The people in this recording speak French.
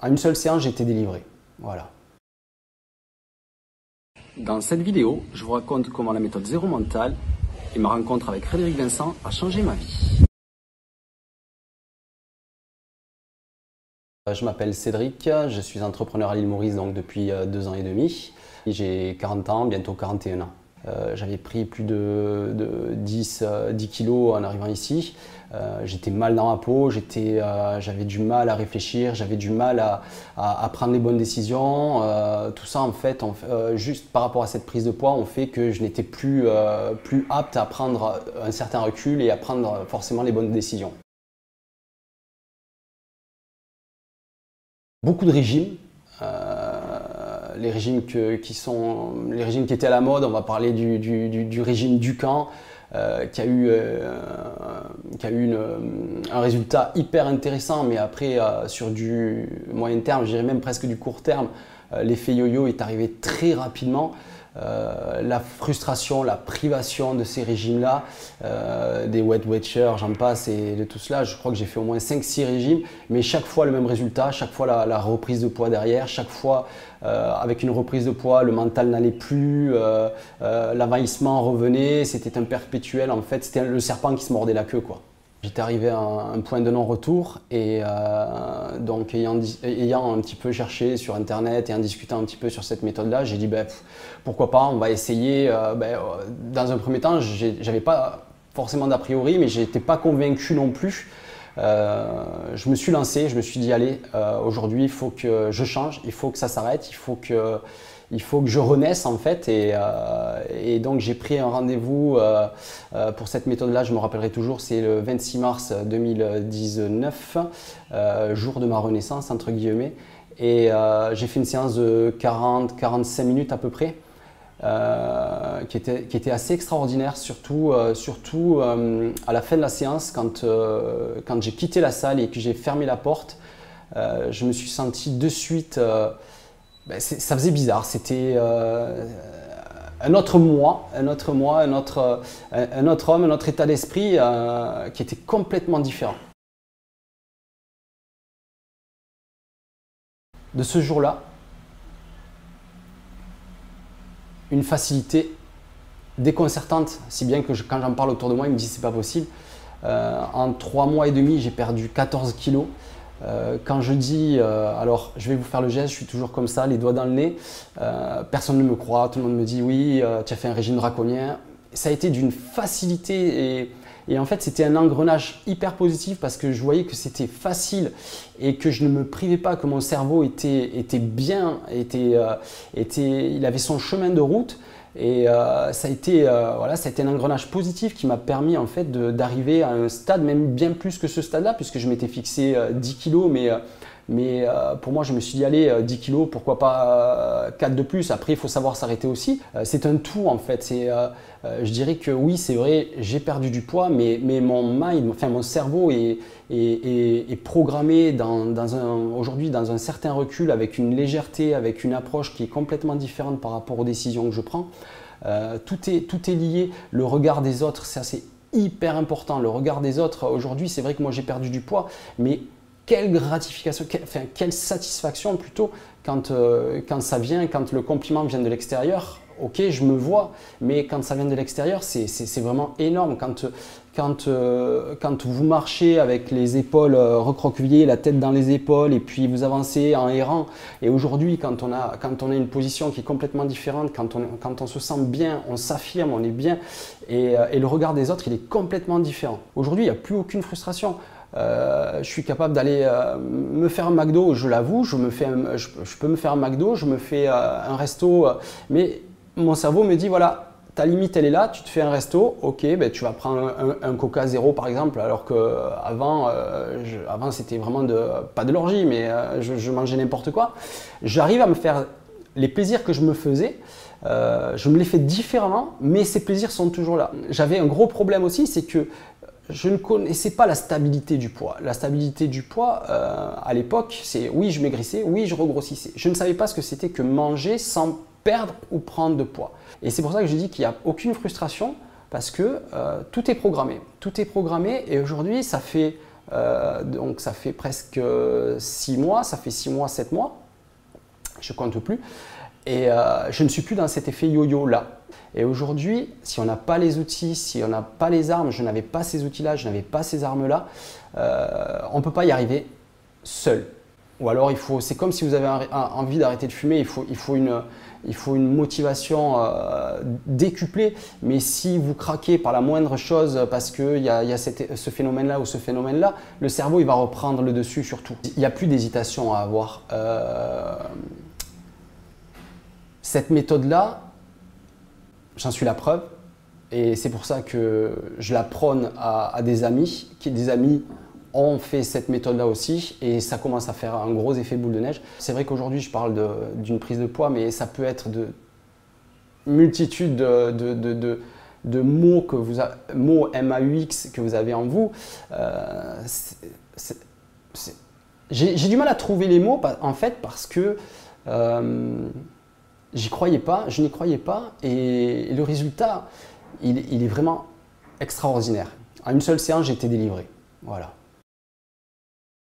En une seule séance, j'ai été délivré. Voilà. Dans cette vidéo, je vous raconte comment la méthode zéro mental et ma rencontre avec Frédéric Vincent a changé ma vie. Je m'appelle Cédric, je suis entrepreneur à l'île Maurice donc depuis euh, deux ans et demi. J'ai 40 ans, bientôt 41 ans. Euh, j'avais pris plus de, 10, 10, euh, kilos en arrivant ici. j'étais mal dans la peau, j'avais du mal à réfléchir, j'avais du mal à, prendre les bonnes décisions. tout ça, en fait, juste par rapport à cette prise de poids, on fait que je n'étais plus, plus apte à prendre un certain recul et à prendre forcément les bonnes décisions. beaucoup de régimes. Euh, les régimes qui étaient à la mode, on va parler du, régime euh, qui a eu, euh, qui a eu un résultat hyper intéressant, mais après sur du moyen terme, je dirais même presque du court terme, l'effet yo-yo est arrivé très rapidement. Euh, la frustration, la privation de ces régimes-là, euh, des Wet Watchers, j'en passe, et de tout cela. Je crois que j'ai fait au moins 5-6 régimes, mais chaque fois le même résultat, chaque fois la, reprise de poids derrière, chaque fois euh, avec une reprise de poids, le mental n'allait plus, l'envahissement revenait, c'était un perpétuel, en fait, c'était le serpent qui se mordait la queue. quoi. J'étais arrivé à un point de non-retour et euh, donc ayant, un petit peu cherché sur internet et en discutant un petit peu sur cette méthode-là, j'ai dit ben, pourquoi pas, on va essayer. Euh, ben, euh, dans un premier temps, j'avais pas forcément d'a priori, mais j'étais pas convaincu non plus. je me suis lancé, je me suis dit allez, aujourd'hui il faut que je change, il faut que ça s'arrête, il faut que il faut que je renaisse en fait. Et, euh, donc j'ai pris un rendez-vous euh, euh, pour cette méthode-là, je me rappellerai toujours, c'est le 26 mars 2019, jour de ma renaissance entre guillemets. Et j'ai fait une séance de 40-45 minutes à peu près. qui, était, assez extraordinaire, surtout, surtout à la fin de la séance, quand, quand j'ai quitté la salle et que j'ai fermé la porte, je me suis senti de suite ben, ça faisait bizarre. C'était euh, un autre moi, un autre moi, un autre, autre homme, un autre état d'esprit euh, qui était complètement différent. De ce jour-là, une facilité déconcertante, si bien que quand j'en parle autour de moi, ils me disent c'est pas possible. Euh, en trois mois et demi, j'ai perdu 14 kilos. Euh, quand je dis, euh, alors je vais vous faire le geste, je suis toujours comme ça, les doigts dans le nez, euh, personne ne me croit, tout le monde me dit oui, tu as fait un régime draconien. Ça a été d'une facilité et, en fait c'était un engrenage hyper positif parce que je voyais que c'était facile et que je ne me privais pas, que mon cerveau était, était bien, était, était, il avait son chemin de route. Et euh, ça, a été, euh, ça a été un engrenage positif qui m'a permis en fait d'arriver à un stade, même bien plus que ce stade-là, puisque je m'étais fixé 10 euh, kilos, mais, mais pour moi je me suis dit allez 10 kilos, pourquoi pas 4 de plus. Après il faut savoir s'arrêter aussi. c'est un tout en fait. C'est, je dirais que oui c'est vrai, j'ai perdu du poids, mais, mais mon mind, enfin mon cerveau est, est, est, programmé dans, dans aujourd'hui dans un certain recul, avec une légèreté, avec une approche qui est complètement différente par rapport aux décisions que je prends. Euh, tout, est, tout est lié. Le regard des autres, c'est assez hyper important. Le regard des autres, aujourd'hui, c'est vrai que moi j'ai perdu du poids, mais quelle gratification, quelle, satisfaction plutôt quand, euh, quand ça vient, quand le compliment vient de l'extérieur. Ok, je me vois, mais quand ça vient de l'extérieur, c'est vraiment énorme. Quand, quand, euh, quand, vous marchez avec les épaules recroquevillées, la tête dans les épaules, et puis vous avancez en errant, et aujourd'hui, quand, on a, quand on a une position qui est complètement différente, quand on, quand on se sent bien, on s'affirme, on est bien, et, et le regard des autres, il est complètement différent. Aujourd'hui, il n'y a plus aucune frustration. Euh, je suis capable d'aller euh, me faire un McDo, je l'avoue, je, peux me faire un McDo, je me fais euh, un resto, mais mon cerveau me dit voilà, ta limite elle est là, tu te fais un resto, ok, ben, tu vas prendre un, Coca zéro par exemple, alors que avant, avant c'était vraiment pas de l'orgie, mais je, mangeais n'importe quoi. J'arrive à me faire les plaisirs que je me faisais. je me les fais différemment, mais ces plaisirs sont toujours là. J'avais un gros problème aussi, c'est que je ne connaissais pas la stabilité du poids. La stabilité du poids, euh, à l'époque, c'est oui, je maigrissais, oui, je regrossissais. Je ne savais pas ce que c'était que manger sans perdre ou prendre de poids. Et c'est pour ça que je dis qu'il n'y a aucune frustration parce que euh, tout est programmé. Tout est programmé et aujourd'hui, ça fait donc ça fait presque 6 mois, ça fait 6 mois, 7 mois. Je compte plus. Et je ne suis plus dans cet effet yo-yo là. Et aujourd'hui, si on n'a pas les outils, si on n'a pas les armes, je n'avais pas ces outils-là, je n'avais pas ces armes-là, euh, on ne peut pas y arriver seul. Ou alors, c'est comme si vous avez envie d'arrêter de fumer, il faut, une, motivation euh, décuplée. Mais si vous craquez par la moindre chose parce qu'il y a, y a ce phénomène-là ou ce phénomène-là, le cerveau, il va reprendre le dessus sur tout. Il n'y a plus d'hésitation à avoir. Euh, cette méthode-là, J'en suis la preuve. Et c'est pour ça que je la prône à, des amis, des amis ont fait cette méthode-là aussi, et ça commence à faire un gros effet boule de neige. C'est vrai qu'aujourd'hui, je parle d'une prise de poids, mais ça peut être de multitude de, de, mots que vous mots MAUX que vous avez en vous. Euh, j'ai du mal à trouver les mots en fait parce que euh, J'y croyais pas, je n'y croyais pas, et le résultat, il, est vraiment extraordinaire. En une seule séance, j'ai été délivré. Voilà.